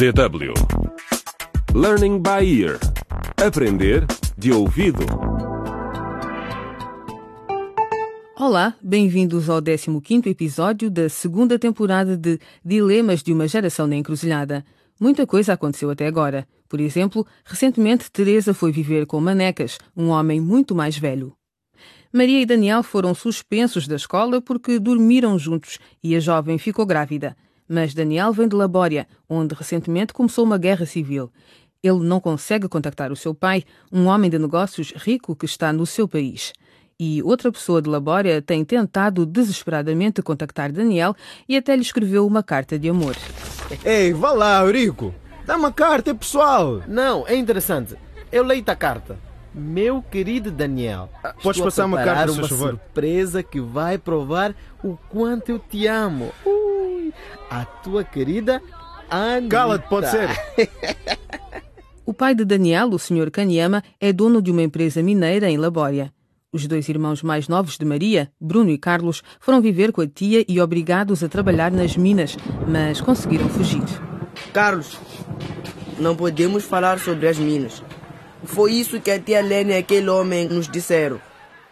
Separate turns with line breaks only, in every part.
DW Learning by Ear Aprender de ouvido
Olá, bem-vindos ao 15º episódio da segunda temporada de Dilemas de uma Geração na Encruzilhada. Muita coisa aconteceu até agora. Por exemplo, recentemente Teresa foi viver com Manecas, um homem muito mais velho. Maria e Daniel foram suspensos da escola porque dormiram juntos e a jovem ficou grávida. Mas Daniel vem de Labória, onde recentemente começou uma guerra civil. Ele não consegue contactar o seu pai, um homem de negócios rico que está no seu país. E outra pessoa de Labória tem tentado desesperadamente contactar Daniel e até lhe escreveu uma carta de amor.
Ei, vá lá, Eurico. Dá uma carta, é pessoal.
Não, é interessante. Eu leio a carta. Meu querido Daniel,
Podes
estou a
passar uma carta,
uma surpresa que vai provar o quanto eu te amo. A tua querida Anitta.
Cala-te, pode ser.
O pai de Daniel, o Sr. Kanyama, é dono de uma empresa mineira em Labória. Os dois irmãos mais novos de Maria, Bruno e Carlos, foram viver com a tia e obrigados a trabalhar nas minas, mas conseguiram fugir.
Carlos, não podemos falar sobre as minas. Foi isso que a tia Lene e aquele homem nos disseram.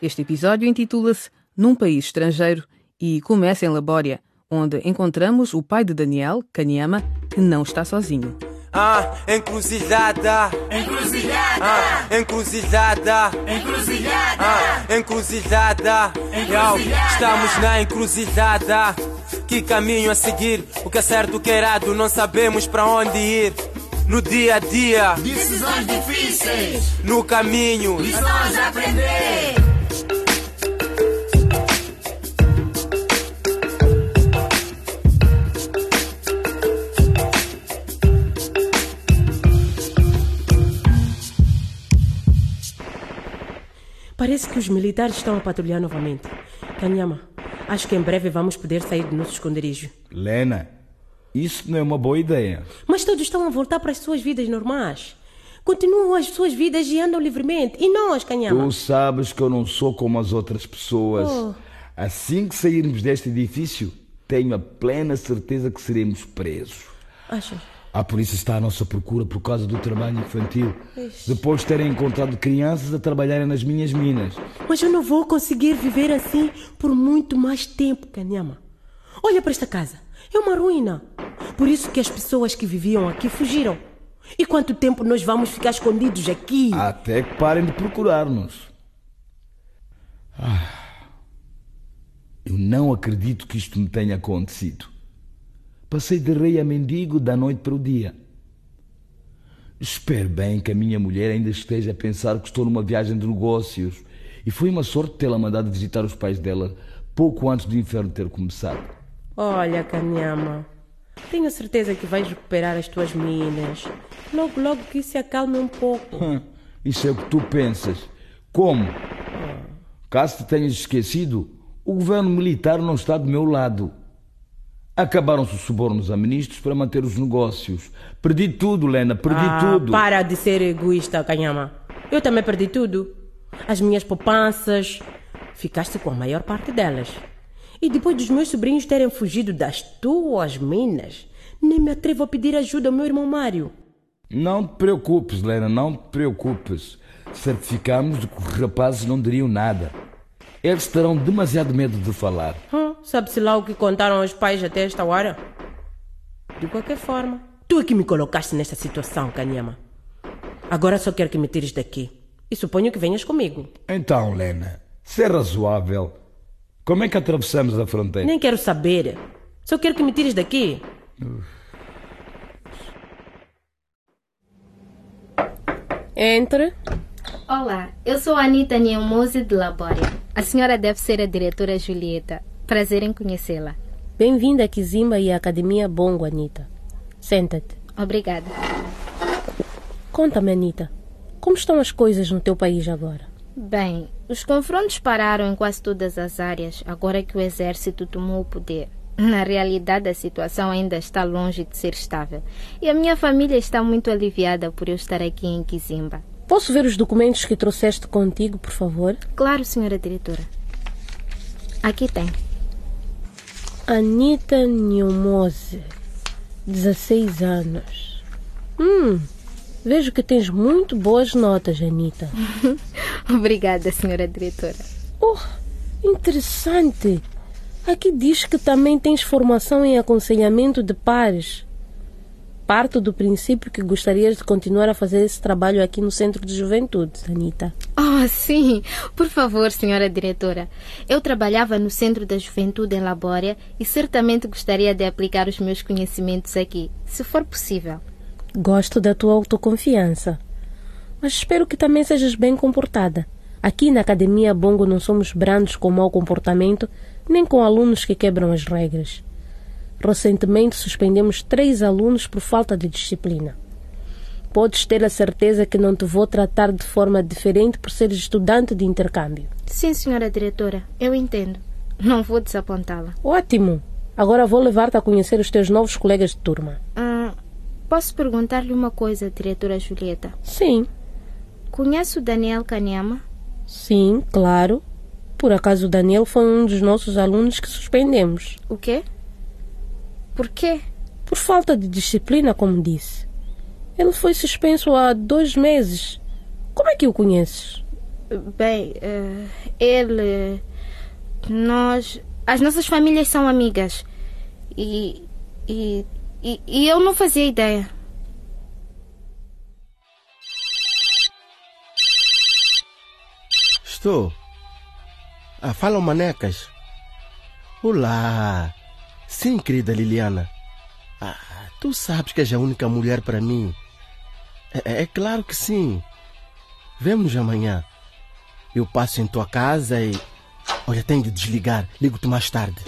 Este episódio intitula-se Num País Estrangeiro e começa em Labória, onde encontramos o pai de Daniel, Kanyama, que não está sozinho.
Ah, encruzilhada. Encruzilhada. Ah, encruzilhada. Encruzilhada. Ah, encruzilhada. Yo, estamos na encruzilhada. Que caminho a seguir? O que é certo, o que é errado, não sabemos para onde ir. No dia a dia,
Decisões difíceis,
no caminho.
lições a aprender.
Parece que os militares estão a patrulhar novamente. Kanyama, acho que em breve vamos poder sair do nosso esconderijo.
Lena, isso não é uma boa ideia.
Mas todos estão a voltar para as suas vidas normais. Continuam as suas vidas e andam livremente. E nós, Kanyama?
Tu sabes que eu não sou como as outras pessoas.
Oh.
Assim que sairmos deste edifício, tenho a plena certeza que seremos presos.
Achas?
A polícia está à nossa procura por causa do trabalho infantil. Depois de terem encontrado crianças a trabalharem nas minhas minas.
Mas eu não vou conseguir viver assim por muito mais tempo, Kanyama. Olha para esta casa. É uma ruína. Por isso que as pessoas que viviam aqui fugiram. E quanto tempo nós vamos ficar escondidos aqui?
Até que parem de procurar-nos. Ah, eu não acredito que isto me tenha acontecido. Passei de rei a mendigo da noite para o dia. Espero bem que a minha mulher ainda esteja a pensar que estou numa viagem de negócios. E foi uma sorte tê-la mandado visitar os pais dela pouco antes do inferno ter começado.
Olha, Kanyama, tenho certeza que vais recuperar as tuas minas. Logo, logo que isso se acalme um pouco.
Isso é o que tu pensas. Como? Caso te tenhas esquecido, o governo militar não está do meu lado. Acabaram-se os subornos a ministros para manter os negócios. Perdi tudo, Lena, perdi
Ah,
tudo.
Para de ser egoísta, Kanyama. Eu também perdi tudo. As minhas poupanças. Ficaste com a maior parte delas. E depois dos meus sobrinhos terem fugido das tuas minas, nem me atrevo a pedir ajuda ao meu irmão Mário.
Não te preocupes, Lena, não te preocupes. Certificamos de que os rapazes não diriam nada. Eles terão demasiado medo de falar.
Hum, Sabe-se lá o que contaram aos pais até esta hora? De qualquer forma, tu é que me colocaste nesta situação, Kanyama. Agora só quero que me tires daqui. E suponho que venhas comigo.
Então, Lena, se é razoável, como é que atravessamos a fronteira?
Nem quero saber. Só quero que me tires daqui. Entre.
Olá, eu sou a Anitta Niemose de Labória. A senhora deve ser a diretora Julieta. Prazer em conhecê-la.
Bem-vinda a Kizimba e à Academia Bongo, Anitta. Senta-te.
Obrigada.
Conta-me, Anitta. Como estão as coisas no teu país agora?
Bem, os confrontos pararam em quase todas as áreas agora que o exército tomou o poder. Na realidade, a situação ainda está longe de ser estável. E a minha família está muito aliviada por eu estar aqui em Kizimba.
Posso ver os documentos que trouxeste contigo, por favor?
Claro, senhora diretora. Aqui tem.
Anitta Nilmose, 16 anos.
Hum, vejo que tens muito boas notas, Anita.
Obrigada, senhora diretora.
Oh, interessante. Aqui diz que também tens formação em aconselhamento de pares. Parto do princípio que gostarias de continuar a fazer esse trabalho aqui no Centro de Juventude, Anita.
Oh, sim. Por favor, senhora diretora. Eu trabalhava no Centro da Juventude em Labória e certamente gostaria de aplicar os meus conhecimentos aqui, se for possível.
Gosto da tua autoconfiança. Mas espero que também sejas bem comportada. Aqui na Academia Bongo não somos brandos com mau comportamento, nem com alunos que quebram as regras. Recentemente suspendemos três alunos por falta de disciplina. Podes ter a certeza que não te vou tratar de forma diferente por seres estudante de intercâmbio.
Sim, senhora diretora, eu entendo. Não vou desapontá-la.
Ótimo! Agora vou levar-te a conhecer os teus novos colegas de turma.
Hum, posso perguntar-lhe uma coisa, diretora Julieta?
Sim.
Conhece o Daniel Kanyama?
Sim, claro. Por acaso o Daniel foi um dos nossos alunos que suspendemos.
O quê? Por quê?
Por falta de disciplina, como disse. Ele foi suspenso há dois meses. Como é que o conheces?
Bem, uh, ele. Nós. As nossas famílias são amigas. E. E, e, e eu não fazia ideia.
Estou. Ah, falam manecas. Olá. Sim, querida Liliana. Ah, tu sabes que és a única mulher para mim. É, é claro que sim. Vemo-nos amanhã. Eu passo em tua casa e. Olha, tenho de desligar. Ligo-te mais tarde.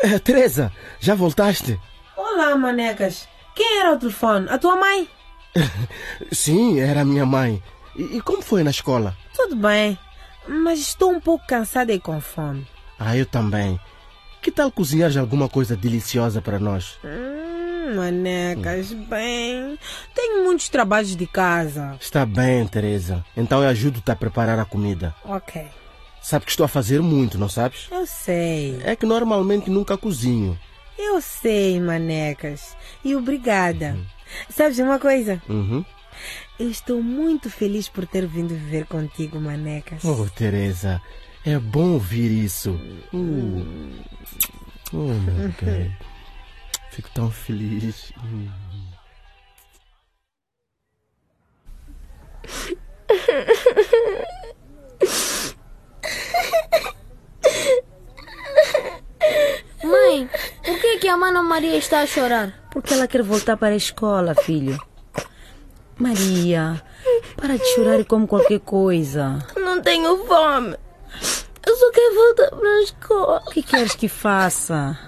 É, Teresa, já voltaste?
Olá, manecas. Quem era o telefone? A tua mãe?
Sim, era a minha mãe. E, e como foi na escola?
Tudo bem, mas estou um pouco cansada e com fome.
Ah, eu também. Que tal cozinhar alguma coisa deliciosa para nós?
Hum, manecas, hum. bem. Tenho muitos trabalhos de casa.
Está bem, Teresa. Então eu ajudo-te a preparar a comida.
Ok.
Sabe que estou a fazer muito, não sabes?
Eu sei.
É que normalmente nunca cozinho.
Eu sei, manecas. E obrigada. Uhum. Sabes uma coisa?
Uhum.
Eu estou muito feliz por ter vindo viver contigo, manecas.
Oh, Teresa, é bom ouvir isso. Uh. Oh, meu bem. Fico tão feliz.
Mãe, por que, que a Mana Maria está a chorar?
Porque ela quer voltar para a escola, filho. Maria, para de chorar e come qualquer coisa.
Não tenho fome. Quero voltar para a escola.
O que queres que faça?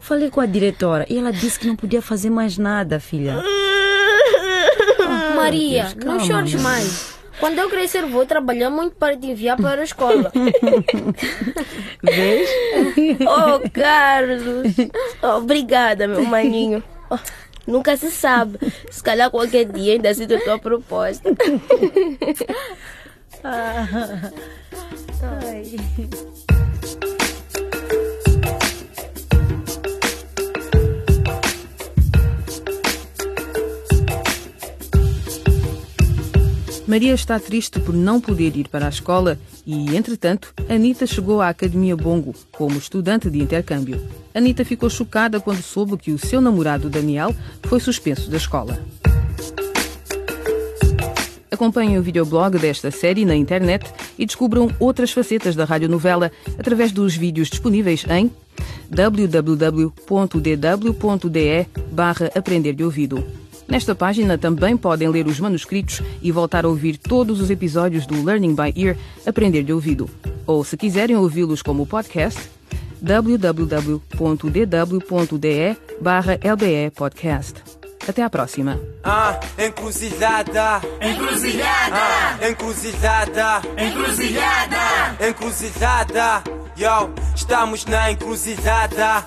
Falei com a diretora e ela disse que não podia fazer mais nada, filha.
Oh, Maria, Deus, não chores mais. Quando eu crescer, vou trabalhar muito para te enviar para a escola.
Vês?
Oh, Carlos. Obrigada, meu maninho. Oh, nunca se sabe. Se calhar qualquer dia ainda aceito a tua proposta.
Maria está triste por não poder ir para a escola e, entretanto, Anita chegou à Academia Bongo como estudante de intercâmbio. Anita ficou chocada quando soube que o seu namorado Daniel foi suspenso da escola. Acompanhem o videoblog desta série na internet e descubram outras facetas da radionovela através dos vídeos disponíveis em www.dw.de barra Aprender de Ouvido. Nesta página também podem ler os manuscritos e voltar a ouvir todos os episódios do Learning by Ear Aprender de Ouvido. Ou, se quiserem ouvi-los como podcast, www.dw.de barra LBE Podcast. Até à próxima.
Ah, encruzilhada.
Encruzilhada.
Ah, encruzilhada.
Encruzilhada.
Encruzilhada. Yo, estamos na encruzilhada.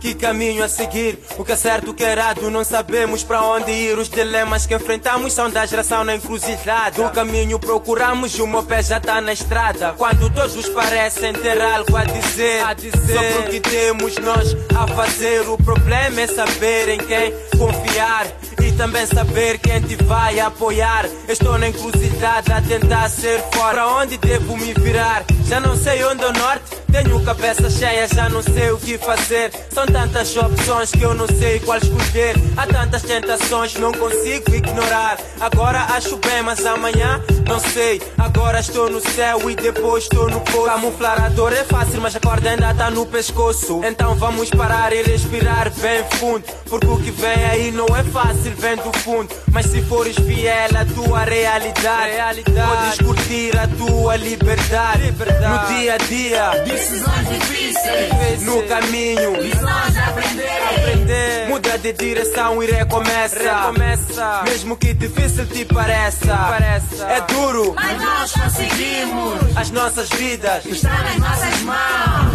Que caminho a seguir? O que é certo, o que é errado? Não sabemos para onde ir. Os dilemas que enfrentamos são da geração na encruzilhada. Do caminho procuramos, o meu pé já tá na estrada. Quando todos parecem ter algo a dizer, a dizer. sobre o que temos nós a fazer. O problema é saber em quem confiar e também saber quem te vai apoiar. Estou na encruzilhada a tentar ser fora. Pra onde devo me virar? Já não sei onde é o norte. Tenho cabeça cheia, já não sei o que fazer. São tantas opções que eu não sei qual escolher. Há tantas tentações, não consigo ignorar. Agora acho bem, mas amanhã não sei. Agora estou no céu e depois estou no poço. Camuflar a dor é fácil, mas a corda ainda está no pescoço. Então vamos parar e respirar bem fundo. Porque o que vem aí não é fácil, vem do fundo. Mas se fores fiel à tua realidade, realidade. podes curtir a tua liberdade. liberdade. No dia a dia.
Decisões difíceis.
No caminho.
Lições a aprender.
aprender. Muda de direção e recomeça. recomeça. Mesmo que difícil te pareça. pareça. É duro.
Mas nós conseguimos.
As nossas vidas
estão nas nossas mãos.